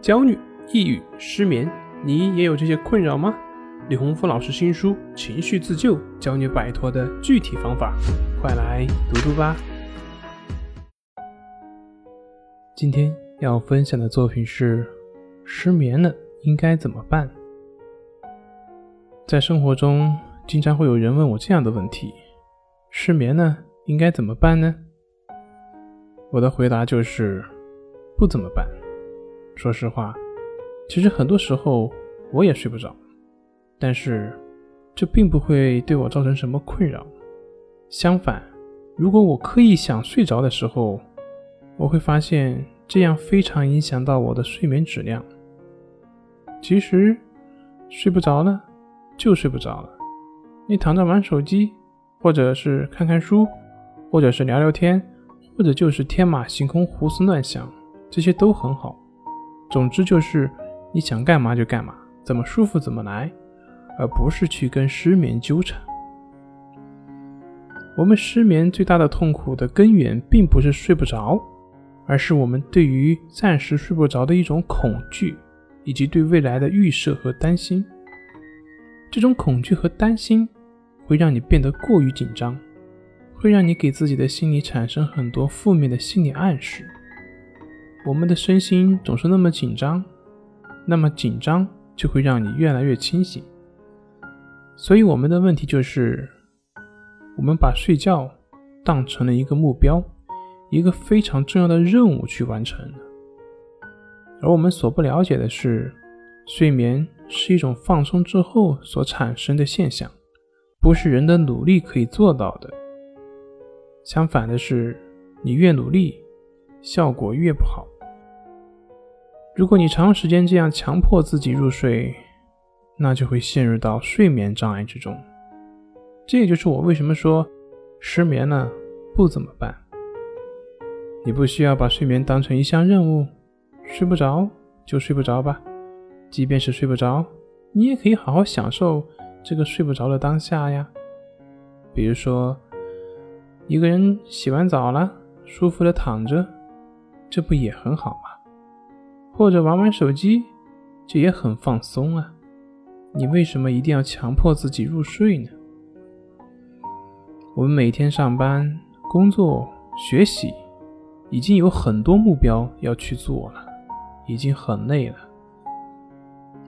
焦虑、抑郁、失眠，你也有这些困扰吗？李洪福老师新书《情绪自救》教你摆脱的具体方法，快来读读吧。今天要分享的作品是：失眠了应该怎么办？在生活中，经常会有人问我这样的问题：失眠了应该怎么办呢？我的回答就是：不怎么办。说实话，其实很多时候我也睡不着，但是这并不会对我造成什么困扰。相反，如果我刻意想睡着的时候，我会发现这样非常影响到我的睡眠质量。其实睡不着了就睡不着了，你躺着玩手机，或者是看看书，或者是聊聊天，或者就是天马行空胡思乱想，这些都很好。总之就是你想干嘛就干嘛，怎么舒服怎么来，而不是去跟失眠纠缠。我们失眠最大的痛苦的根源，并不是睡不着，而是我们对于暂时睡不着的一种恐惧，以及对未来的预设和担心。这种恐惧和担心会让你变得过于紧张，会让你给自己的心理产生很多负面的心理暗示。我们的身心总是那么紧张，那么紧张就会让你越来越清醒。所以我们的问题就是，我们把睡觉当成了一个目标，一个非常重要的任务去完成。而我们所不了解的是，睡眠是一种放松之后所产生的现象，不是人的努力可以做到的。相反的是，你越努力，效果越不好。如果你长时间这样强迫自己入睡，那就会陷入到睡眠障碍之中。这也就是我为什么说失眠了不怎么办。你不需要把睡眠当成一项任务，睡不着就睡不着吧。即便是睡不着，你也可以好好享受这个睡不着的当下呀。比如说，一个人洗完澡了，舒服的躺着，这不也很好吗？或者玩玩手机，这也很放松啊！你为什么一定要强迫自己入睡呢？我们每天上班、工作、学习，已经有很多目标要去做了，已经很累了。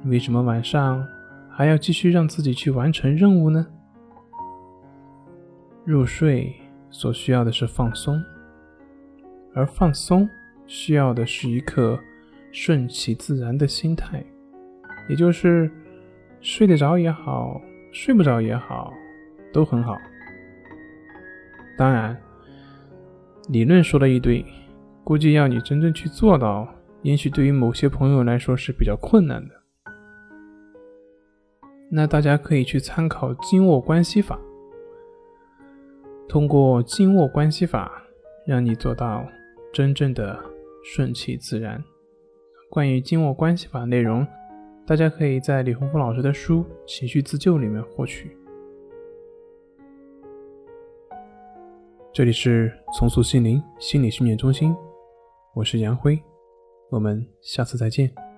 为什么晚上还要继续让自己去完成任务呢？入睡所需要的是放松，而放松需要的是一颗。顺其自然的心态，也就是睡得着也好，睡不着也好，都很好。当然，理论说了一堆，估计要你真正去做到，也许对于某些朋友来说是比较困难的。那大家可以去参考经络关系法，通过经络关系法，让你做到真正的顺其自然。关于经络关系法的内容，大家可以在李洪福老师的书《情绪自救》里面获取。这里是重塑心灵心理训练中心，我是杨辉，我们下次再见。